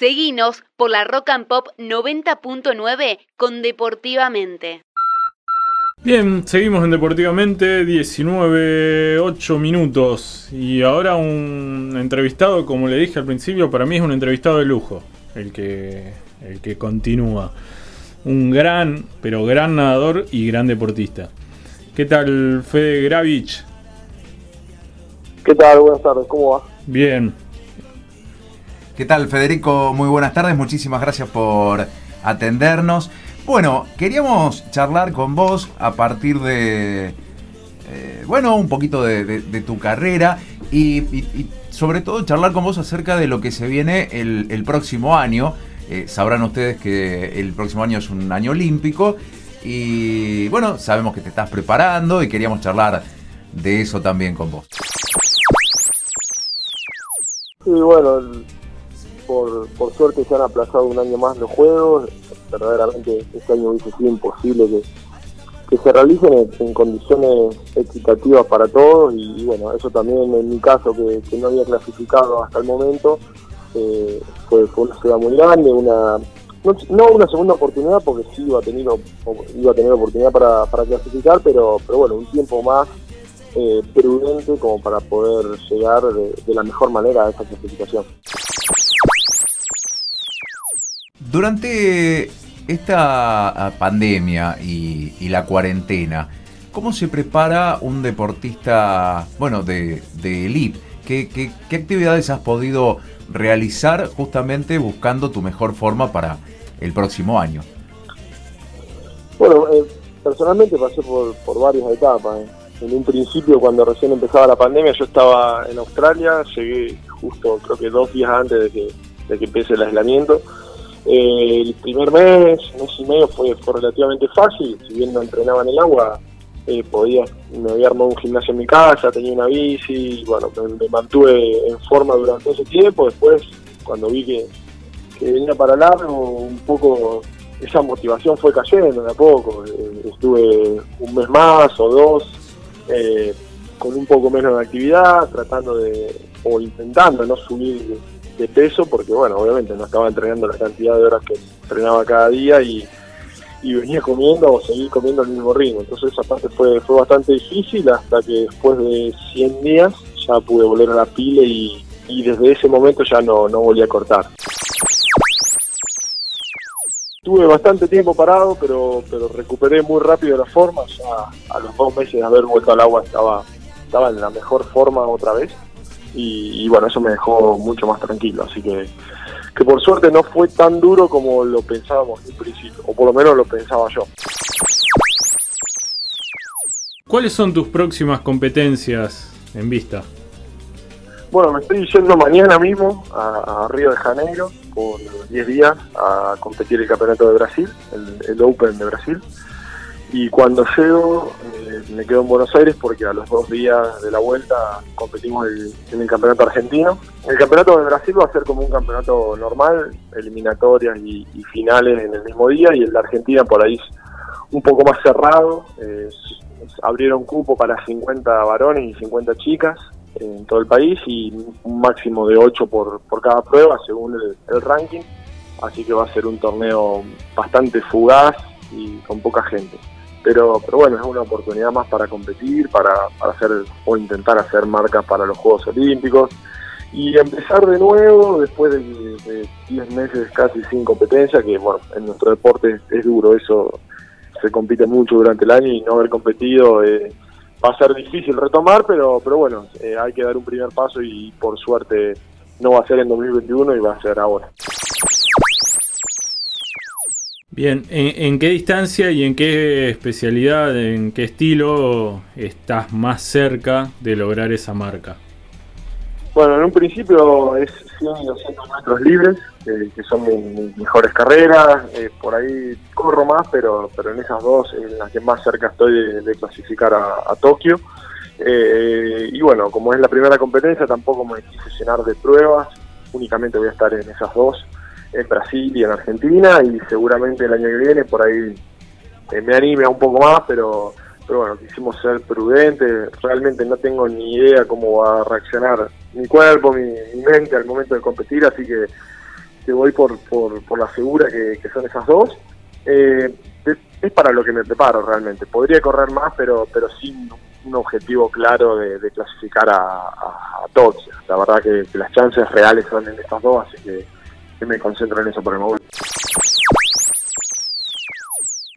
Seguinos por la Rock and Pop 90.9 con Deportivamente. Bien, seguimos en Deportivamente, 19, 8 minutos. Y ahora un entrevistado, como le dije al principio, para mí es un entrevistado de lujo, el que, el que continúa. Un gran, pero gran nadador y gran deportista. ¿Qué tal, Fede Gravich? ¿Qué tal? Buenas tardes, ¿cómo va? Bien. ¿Qué tal, Federico? Muy buenas tardes, muchísimas gracias por atendernos. Bueno, queríamos charlar con vos a partir de, eh, bueno, un poquito de, tu carrera y, sobre todo charlar con vos acerca de lo que se viene el, próximo año. Eh, sabrán ustedes que el próximo año es un año olímpico y bueno, sabemos que te estás preparando y queríamos charlar de eso también con vos. Sí, bueno, por, suerte se han aplazado un año más los juegos. Verdaderamente este año hubiese sido imposible que, que se realicen en, condiciones equitativas para todos y, bueno, eso también en mi caso que, no había clasificado hasta el momento eh, fue, fue una ciudad muy grande, una no, una segunda oportunidad porque sí iba a tener, iba a tener oportunidad para, para clasificar, pero, pero bueno, un tiempo más eh, prudente como para poder llegar de, la mejor manera a esa clasificación. Durante esta ah, pandemia y, la cuarentena, ¿cómo se prepara un deportista, bueno, de, de elite? ¿Qué, qué, actividades has podido realizar justamente buscando tu mejor forma para el próximo año? Bueno, eh, personalmente pasé por, por varias etapas. Eh en un principio cuando recién empezaba la pandemia yo estaba en Australia, llegué justo creo que dos días antes de que, de que empiece el aislamiento. Eh, el primer mes, mes y medio fue, fue relativamente fácil, si bien no entrenaba en el agua, eh, podía, me había armado un gimnasio en mi casa, tenía una bici, bueno, me, mantuve en forma durante ese tiempo, después cuando vi que, venía para largo, un poco esa motivación fue cayendo de a poco, eh, estuve un mes más o dos eh, con un poco menos de actividad, tratando de, o intentando no subir de peso, porque bueno, obviamente no estaba entrenando la cantidad de horas que entrenaba cada día y, venía comiendo o seguir comiendo al mismo ritmo. Entonces esa parte fue, fue bastante difícil hasta que después de 100 días ya pude volver a la pile y, desde ese momento ya no, no volví a cortar. Tuve bastante tiempo parado, pero, pero recuperé muy rápido la forma. Ya a los dos meses de haber vuelto al agua estaba, estaba en la mejor forma otra vez. Y, bueno, eso me dejó mucho más tranquilo. Así que, que por suerte no fue tan duro como lo pensábamos en principio, o por lo menos lo pensaba yo. ¿Cuáles son tus próximas competencias en vista? Bueno, me estoy yendo mañana mismo a, Río de Janeiro por 10 días a competir el campeonato de Brasil, el, Open de Brasil. Y cuando llego, eh, me quedo en Buenos Aires porque a los dos días de la vuelta competimos en el campeonato argentino. El campeonato de Brasil va a ser como un campeonato normal, eliminatorias y, finales en el mismo día, y el de Argentina por ahí es un poco más cerrado. abrieron cupo para 50 varones y 50 chicas en todo el país y un máximo de 8 por, por cada prueba según el, ranking. Así que va a ser un torneo bastante fugaz y con poca gente. Pero, pero bueno, es una oportunidad más para competir, para, hacer o intentar hacer marcas para los Juegos Olímpicos y empezar de nuevo después de 10 meses casi sin competencia, que bueno, en nuestro deporte es duro, eso se compite mucho durante el año y no haber competido eh, va a ser difícil retomar, pero, pero bueno, eh, hay que dar un primer paso y por suerte no va a ser en 2021 y va a ser ahora. Bien, ¿en, qué distancia y en qué especialidad, en qué estilo estás más cerca de lograr esa marca? Bueno, en un principio es 100 y 200 metros libres, que son mis, mejores carreras. Eh, por ahí corro más, pero, pero en esas dos, en las que más cerca estoy de, clasificar a, Tokio. Eh, y bueno, como es la primera competencia, tampoco me quise llenar de pruebas. Únicamente voy a estar en esas dos, en Brasil y en Argentina. Y seguramente el año que viene por ahí eh, me anime un poco más, pero pero bueno, quisimos ser prudentes, realmente no tengo ni idea cómo va a reaccionar mi cuerpo, mi, mente al momento de competir, así que que voy por, por, por la segura que, son esas dos. Eh, es, para lo que me preparo realmente. Podría correr más, pero, pero sin un objetivo claro de, clasificar a, a, Tokio. La verdad que las chances reales son en estas dos, así que, me concentro en eso por el momento.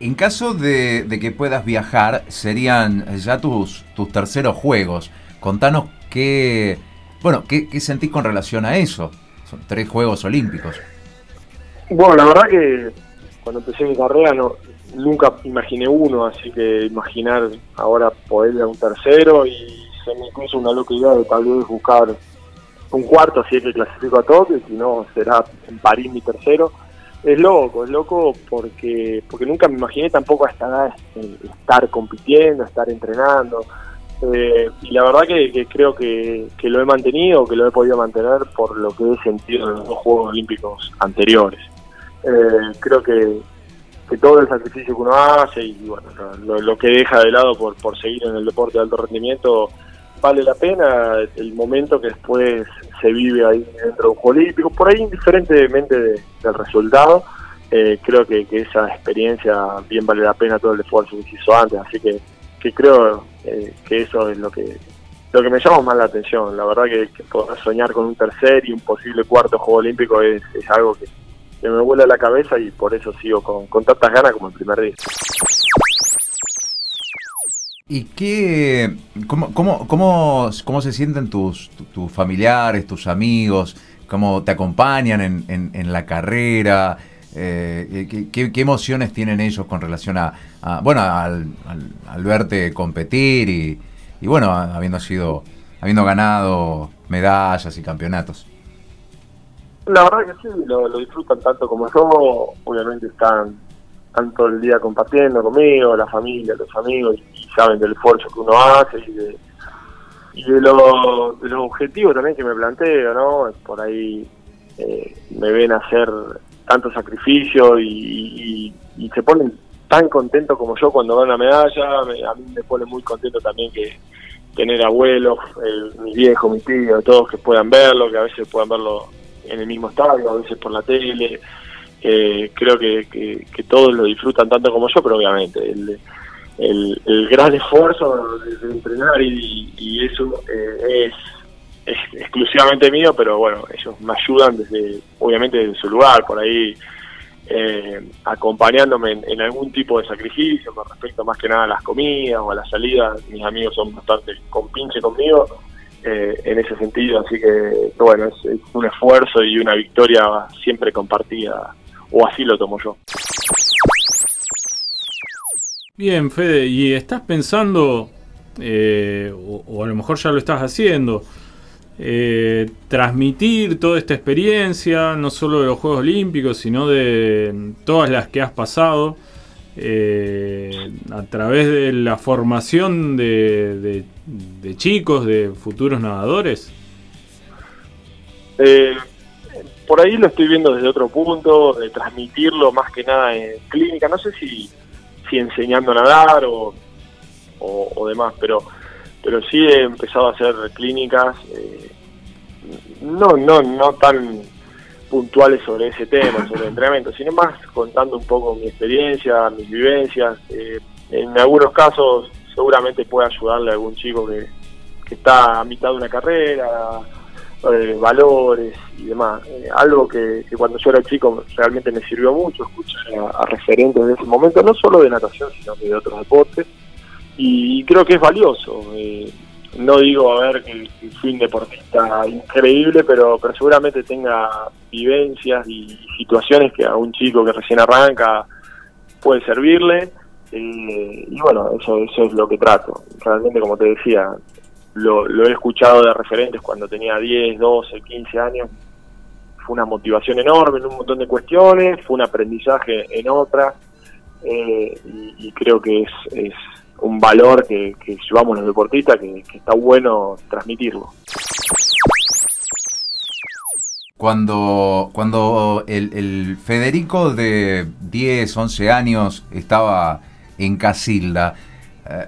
En caso de, de que puedas viajar, serían ya tus, tus terceros juegos. Contanos qué, bueno, qué, qué sentís con relación a eso. Son tres Juegos Olímpicos. Bueno, la verdad que cuando empecé mi carrera no nunca imaginé uno, así que imaginar ahora poder ir a un tercero y se me incluso una loca idea de tal vez buscar un cuarto, así que clasifico a Tokio, si no será en París mi tercero. Es loco, es loco porque porque nunca me imaginé tampoco a esta edad eh, estar compitiendo, estar entrenando. Eh, y la verdad que, creo que, que, lo he mantenido, que lo he podido mantener por lo que he sentido en los Juegos Olímpicos anteriores. Eh, creo que, que, todo el sacrificio que uno hace y bueno, lo, lo, que deja de lado por, por seguir en el deporte de alto rendimiento vale la pena el momento que después se vive ahí dentro de un Juego Olímpico, por ahí indiferentemente de, del resultado. Eh, creo que, esa experiencia bien vale la pena todo el esfuerzo que se hizo antes, así que que creo eh, que eso es lo que lo que me llama más la atención. La verdad que, poder soñar con un tercer y un posible cuarto Juego Olímpico es, es algo que, que, me vuela la cabeza y por eso sigo con tantas ganas como el primer día. ¿Y qué, cómo, cómo, cómo, cómo se sienten tus, tus familiares, tus amigos? ¿Cómo te acompañan en, en, en la carrera? Eh, ¿qué, ¿qué, emociones tienen ellos con relación a, bueno, al, verte competir y, y, bueno, habiendo sido, habiendo ganado medallas y campeonatos? La verdad que sí, lo, lo disfrutan tanto como yo, obviamente están tanto el día compartiendo conmigo, la familia, los amigos, saben del esfuerzo que uno hace y de, y de, lo, de los objetivos también que me planteo, ¿no? Por ahí eh, me ven hacer tanto sacrificio y, y, se ponen tan contentos como yo cuando dan la medalla. Me, a mí me pone muy contento también que tener abuelos, el, mi viejo, mi tío, todos que puedan verlo, que a veces puedan verlo en el mismo estadio, a veces por la tele. Eh, creo que, que, que, todos lo disfrutan tanto como yo, pero obviamente el, el, gran esfuerzo de, entrenar y, eso eh, es exclusivamente mío, pero bueno, ellos me ayudan desde, obviamente desde su lugar, por ahí eh, acompañándome en, algún tipo de sacrificio con respecto más que nada a las comidas o a las salidas. Mis amigos son bastante compinche conmigo eh, en ese sentido, así que bueno, es un esfuerzo y una victoria siempre compartida, o así lo tomo yo. Bien, Fede, ¿y estás pensando, eh, o, a lo mejor ya lo estás haciendo, eh, transmitir toda esta experiencia, no solo de los Juegos Olímpicos, sino de todas las que has pasado, eh, a través de la formación de, de, de chicos, de futuros nadadores? Eh, por ahí lo estoy viendo desde otro punto, de transmitirlo más que nada en clínica, no sé si, si enseñando a nadar o, o, demás, pero pero sí he empezado a hacer clínicas, eh, no, no, no tan puntuales sobre ese tema, sobre el entrenamiento, sino más contando un poco mi experiencia, mis vivencias. Eh, en algunos casos seguramente puede ayudarle a algún chico que, que está a mitad de una carrera, eh, valores y demás. Eh, algo que, cuando yo era chico realmente me sirvió mucho, escuchar a, a referentes de ese momento, no solo de natación, sino de otros deportes y creo que es valioso. Eh, no digo, a ver, que, que, fui un deportista increíble, pero, pero seguramente tenga vivencias y situaciones que a un chico que recién arranca puede servirle. Eh, y bueno, eso, eso es lo que trato. Realmente, como te decía, lo, he escuchado de referentes cuando tenía 10, 12, 15 años. Fue una motivación enorme en un montón de cuestiones, fue un aprendizaje en otras. Eh, y, creo que es, un valor que, llevamos los deportistas que, está bueno transmitirlo. Cuando, cuando el, el, Federico de 10, 11 años estaba en Casilda,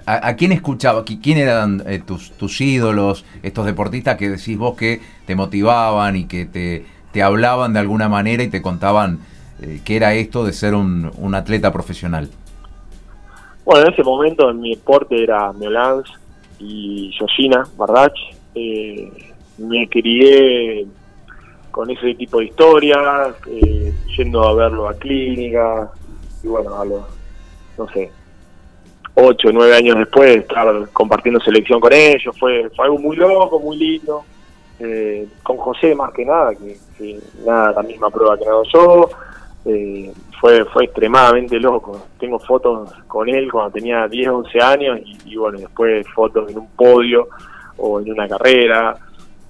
¿a, a quién escuchaba? ¿Quién eran eh, tus, tus ídolos, estos deportistas que decís vos que te motivaban y que te, te hablaban de alguna manera y te contaban eh, qué era esto de ser un, atleta profesional? Bueno, en ese momento en mi deporte era Meolans y Yoshina Bardach. Eh, me crié con ese tipo de historias, eh, yendo a verlo a clínica, y bueno, a no sé, ocho o nueve años después, estar compartiendo selección con ellos, fue, fue algo muy loco, muy lindo, eh, con José más que nada, que, nada, la misma prueba que hago yo, eh, fue, fue extremadamente loco, tengo fotos con él cuando tenía 10, 11 años y, y bueno, después fotos en un podio o en una carrera,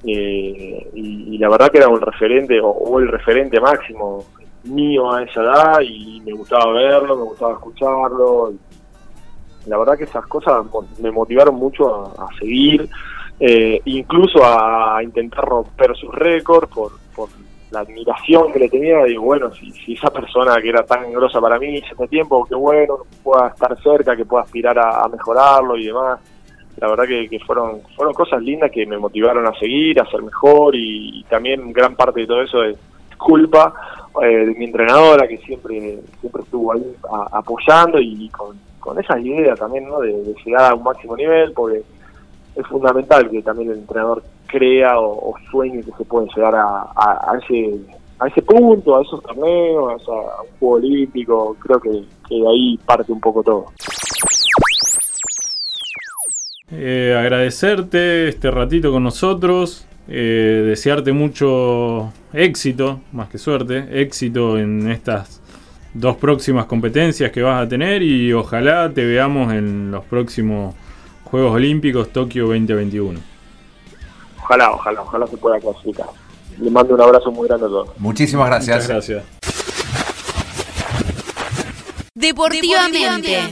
eh, y, la verdad que era un referente o, el referente máximo mío a esa edad y me gustaba verlo, me gustaba escucharlo. La verdad que esas cosas me motivaron mucho a, seguir, eh, incluso a intentar romper sus récords por, por la admiración que le tenía. Digo, bueno, si, si esa persona que era tan grosa para mí hace tiempo, que bueno, pueda estar cerca, que pueda aspirar a mejorarlo y demás la verdad que, fueron fueron cosas lindas que me motivaron a seguir, a ser mejor y, también gran parte de todo eso es culpa eh, de mi entrenadora que siempre siempre estuvo ahí apoyando y con, con esa idea también ¿no? de, llegar a un máximo nivel porque es fundamental que también el entrenador crea o, sueñe que se puede llegar a, ese a ese punto, a esos torneos, a, un juego olímpico, creo que, que de ahí parte un poco todo. Eh, agradecerte este ratito con nosotros, eh, desearte mucho éxito, más que suerte, éxito en estas dos próximas competencias que vas a tener y ojalá te veamos en los próximos Juegos Olímpicos Tokio 2021. Ojalá, ojalá, ojalá se pueda clasificar. Le mando un abrazo muy grande a todos. Muchísimas gracias. gracias. Deportivamente.